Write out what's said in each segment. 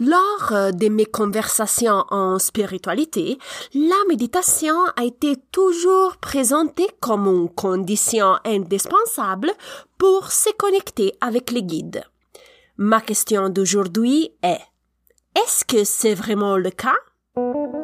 Lors euh, de mes conversations en spiritualité, la méditation a été toujours présentée comme une condition indispensable pour se connecter avec les guides. Ma question d'aujourd'hui est Est-ce que c'est vraiment le cas?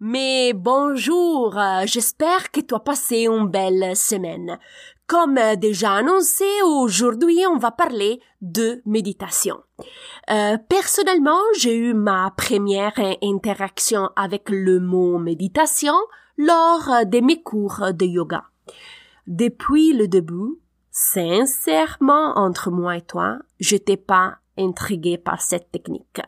Mais bonjour, euh, j'espère que tu as passé une belle semaine. Comme déjà annoncé, aujourd'hui on va parler de méditation. Euh, personnellement, j'ai eu ma première interaction avec le mot méditation lors de mes cours de yoga. Depuis le début, sincèrement entre moi et toi, je t'ai pas intriguée par cette technique.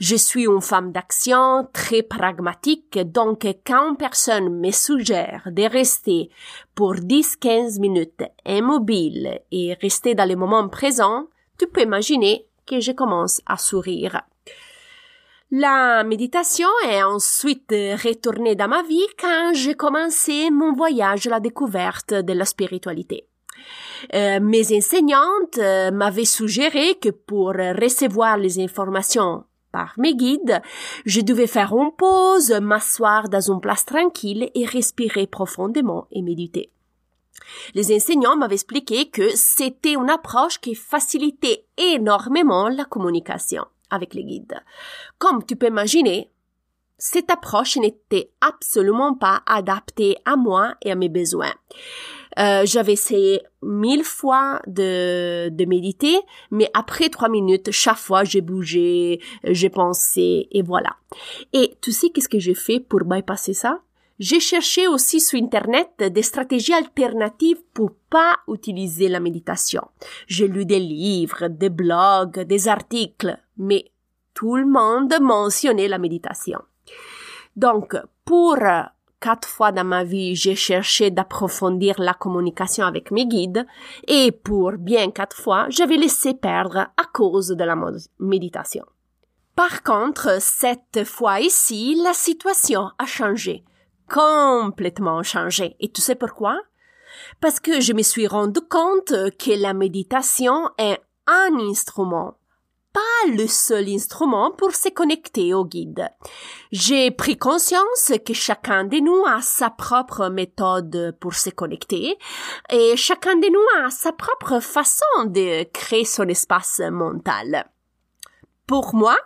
Je suis une femme d'action très pragmatique, donc quand personne me suggère de rester pour 10-15 minutes immobile et rester dans le moment présent, tu peux imaginer que je commence à sourire. La méditation est ensuite retournée dans ma vie quand j'ai commencé mon voyage à la découverte de la spiritualité. Euh, mes enseignantes euh, m'avaient suggéré que pour recevoir les informations par mes guides, je devais faire une pause, m'asseoir dans une place tranquille et respirer profondément et méditer. Les enseignants m'avaient expliqué que c'était une approche qui facilitait énormément la communication avec les guides. Comme tu peux imaginer, cette approche n'était absolument pas adaptée à moi et à mes besoins. Euh, j'avais essayé mille fois de, de méditer, mais après trois minutes, chaque fois, j'ai bougé, j'ai pensé, et voilà. Et tu sais qu'est-ce que j'ai fait pour bypasser ça? J'ai cherché aussi sur Internet des stratégies alternatives pour pas utiliser la méditation. J'ai lu des livres, des blogs, des articles, mais tout le monde mentionnait la méditation. Donc, pour quatre fois dans ma vie, j'ai cherché d'approfondir la communication avec mes guides et pour bien quatre fois, j'avais laissé perdre à cause de la méditation. Par contre, cette fois ici, la situation a changé. Complètement changé. Et tu sais pourquoi? Parce que je me suis rendu compte que la méditation est un instrument pas le seul instrument pour se connecter au guide. J'ai pris conscience que chacun de nous a sa propre méthode pour se connecter et chacun de nous a sa propre façon de créer son espace mental. Pour moi,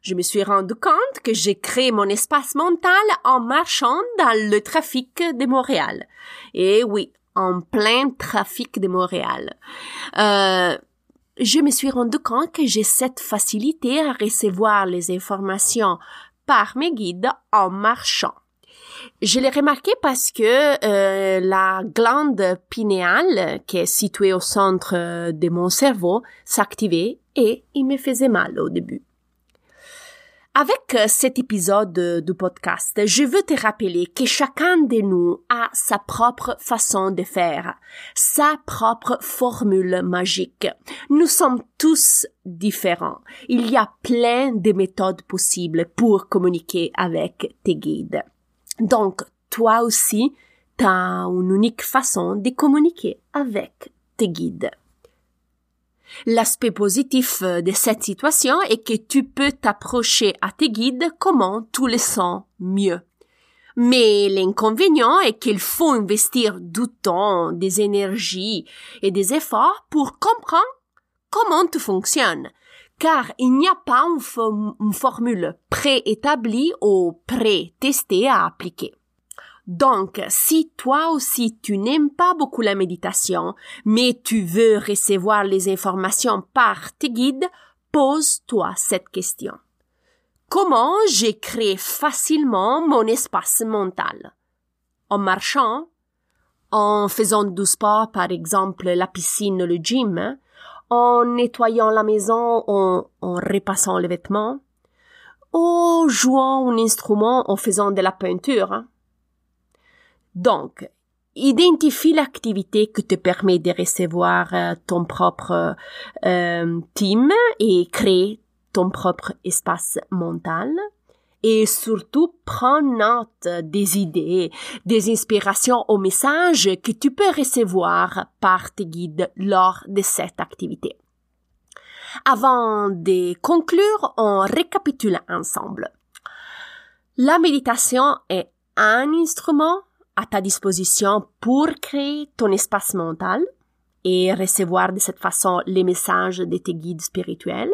je me suis rendu compte que j'ai créé mon espace mental en marchant dans le trafic de Montréal. Et oui, en plein trafic de Montréal. Euh, je me suis rendu compte que j'ai cette facilité à recevoir les informations par mes guides en marchant. Je l'ai remarqué parce que euh, la glande pinéale, qui est située au centre de mon cerveau, s'activait et il me faisait mal au début. Avec euh, cet épisode du podcast, je veux te rappeler que chacun de nous a sa propre façon de faire, sa propre formule magique. Nous sommes tous différents. Il y a plein de méthodes possibles pour communiquer avec tes guides. Donc, toi aussi, tu as une unique façon de communiquer avec tes guides. L'aspect positif euh, de cette situation est que tu peux t'approcher à tes guides comment tu le sens mieux. Mais l'inconvénient est qu'il faut investir du temps, des énergies et des efforts pour comprendre comment tu fonctionnes, car il n'y a pas une formule préétablie ou pré-testée à appliquer. Donc, si toi aussi tu n'aimes pas beaucoup la méditation, mais tu veux recevoir les informations par tes guides, pose-toi cette question. Comment j'ai créé facilement mon espace mental? En marchant? En faisant du sport, par exemple la piscine, le gym? En nettoyant la maison, en, en repassant les vêtements? Ou jouant un instrument en faisant de la peinture? Donc, identifie l'activité que te permet de recevoir euh, ton propre euh, team et créer ton propre espace mental. Et surtout, prends note des idées, des inspirations aux messages que tu peux recevoir par tes guides lors de cette activité. Avant de conclure, on récapitule ensemble. La méditation est un instrument à ta disposition pour créer ton espace mental et recevoir de cette façon les messages de tes guides spirituels.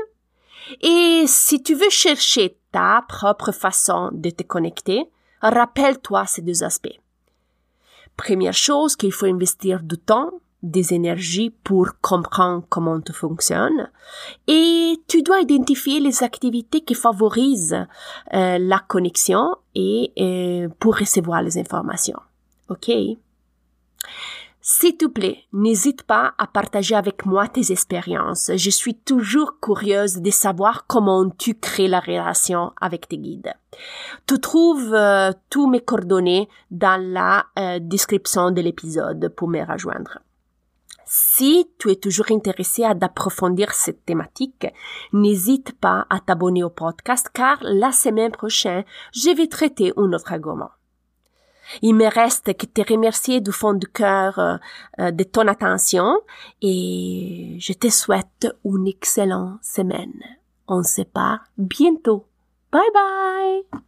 Et si tu veux chercher ta propre façon de te connecter, rappelle-toi ces deux aspects. Première chose qu'il faut investir du temps, des énergies pour comprendre comment tu fonctionnes et tu dois identifier les activités qui favorisent euh, la connexion et euh, pour recevoir les informations. OK? S'il te plaît, n'hésite pas à partager avec moi tes expériences. Je suis toujours curieuse de savoir comment tu crées la relation avec tes guides. Tu trouves euh, tous mes coordonnées dans la euh, description de l'épisode pour me rejoindre. Si tu es toujours intéressé à approfondir cette thématique, n'hésite pas à t'abonner au podcast car la semaine prochaine, je vais traiter un autre argument. Il me reste que te remercier du fond du cœur euh, euh, de ton attention et je te souhaite une excellente semaine. On se part bientôt. Bye bye!